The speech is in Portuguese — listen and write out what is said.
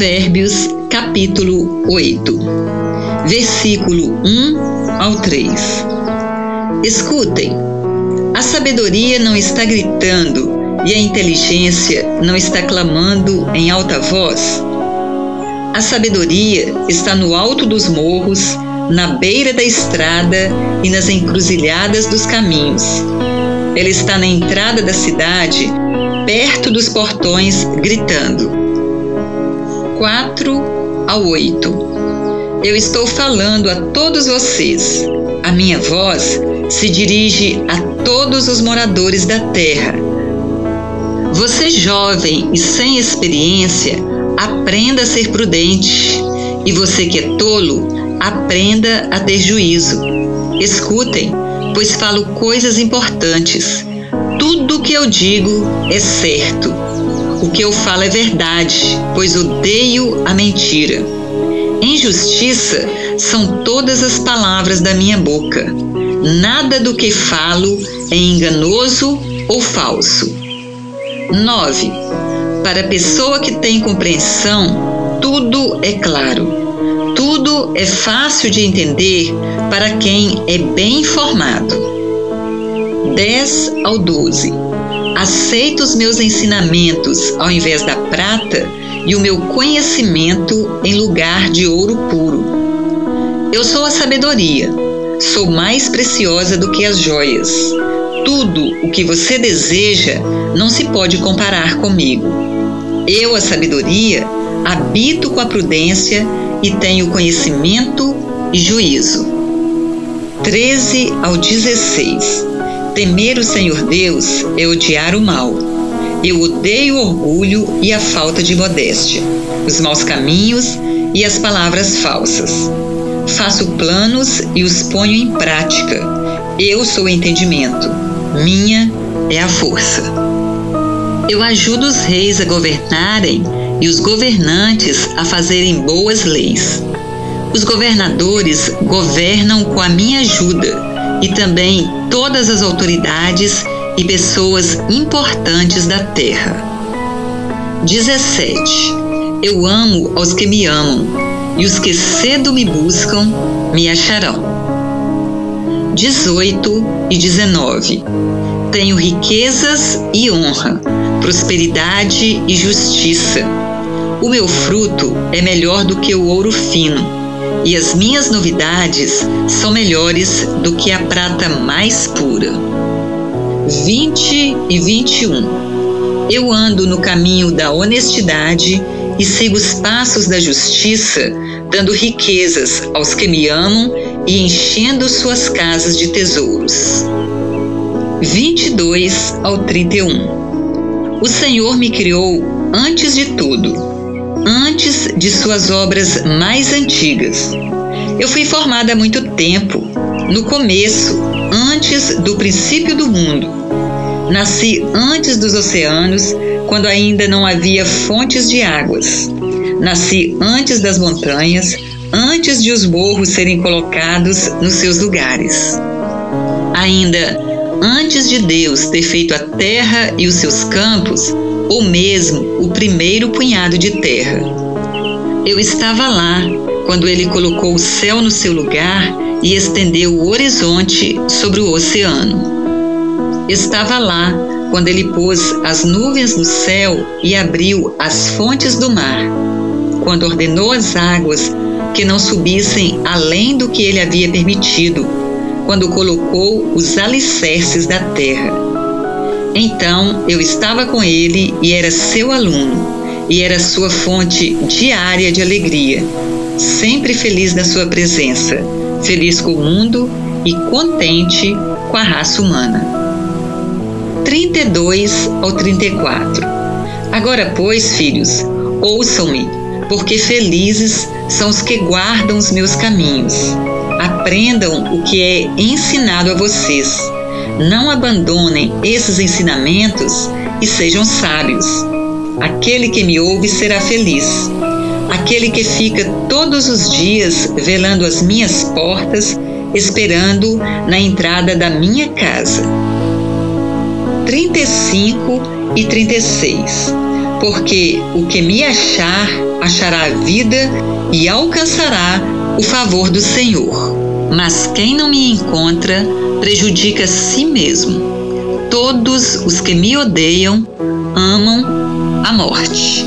Provérbios, capítulo 8, versículo 1 ao 3. Escutem, a sabedoria não está gritando e a inteligência não está clamando em alta voz. A sabedoria está no alto dos morros, na beira da estrada e nas encruzilhadas dos caminhos. Ela está na entrada da cidade, perto dos portões, gritando. 4 ao 8. Eu estou falando a todos vocês. A minha voz se dirige a todos os moradores da terra. Você, jovem e sem experiência, aprenda a ser prudente. E você que é tolo, aprenda a ter juízo. Escutem, pois falo coisas importantes. Tudo o que eu digo é certo. O que eu falo é verdade, pois odeio a mentira. Em justiça são todas as palavras da minha boca. Nada do que falo é enganoso ou falso. 9. Para a pessoa que tem compreensão, tudo é claro. Tudo é fácil de entender para quem é bem informado. 10 ao 12. Aceita os meus ensinamentos ao invés da prata e o meu conhecimento em lugar de ouro puro. Eu sou a sabedoria, sou mais preciosa do que as joias. Tudo o que você deseja não se pode comparar comigo. Eu, a sabedoria, habito com a prudência e tenho conhecimento e juízo. 13 ao 16. Temer o Senhor Deus é odiar o mal. Eu odeio o orgulho e a falta de modéstia, os maus caminhos e as palavras falsas. Faço planos e os ponho em prática. Eu sou o entendimento. Minha é a força. Eu ajudo os reis a governarem e os governantes a fazerem boas leis. Os governadores governam com a minha ajuda e também todas as autoridades e pessoas importantes da terra. 17. Eu amo aos que me amam, e os que cedo me buscam me acharão. 18 e 19. Tenho riquezas e honra, prosperidade e justiça. O meu fruto é melhor do que o ouro fino, e as minhas novidades são melhores do que a prata mais pura. 20 e 21. Eu ando no caminho da honestidade e sigo os passos da justiça, dando riquezas aos que me amam e enchendo suas casas de tesouros. 22 ao 31. O Senhor me criou antes de tudo, antes de suas obras mais antigas. Eu fui formada há muito tempo, no começo, antes do princípio do mundo. Nasci antes dos oceanos, quando ainda não havia fontes de águas. Nasci antes das montanhas, antes de os morros serem colocados nos seus lugares. Ainda antes de Deus ter feito a terra e os seus campos, ou mesmo o primeiro punhado de terra. Eu estava lá quando ele colocou o céu no seu lugar e estendeu o horizonte sobre o oceano. Estava lá quando ele pôs as nuvens no céu e abriu as fontes do mar, quando ordenou as águas que não subissem além do que ele havia permitido, quando colocou os alicerces da terra. Então eu estava com ele e era seu aluno, e era sua fonte diária de alegria, sempre feliz na sua presença feliz com o mundo e contente com a raça humana. 32 ao 34 Agora, pois, filhos, ouçam-me, porque felizes são os que guardam os meus caminhos. Aprendam o que é ensinado a vocês. Não abandonem esses ensinamentos e sejam sábios. Aquele que me ouve será feliz aquele que fica todos os dias velando as minhas portas, esperando na entrada da minha casa. 35 e 36 porque o que me achar, achará a vida e alcançará o favor do Senhor. Mas quem não me encontra, prejudica a si mesmo. Todos os que me odeiam amam a morte.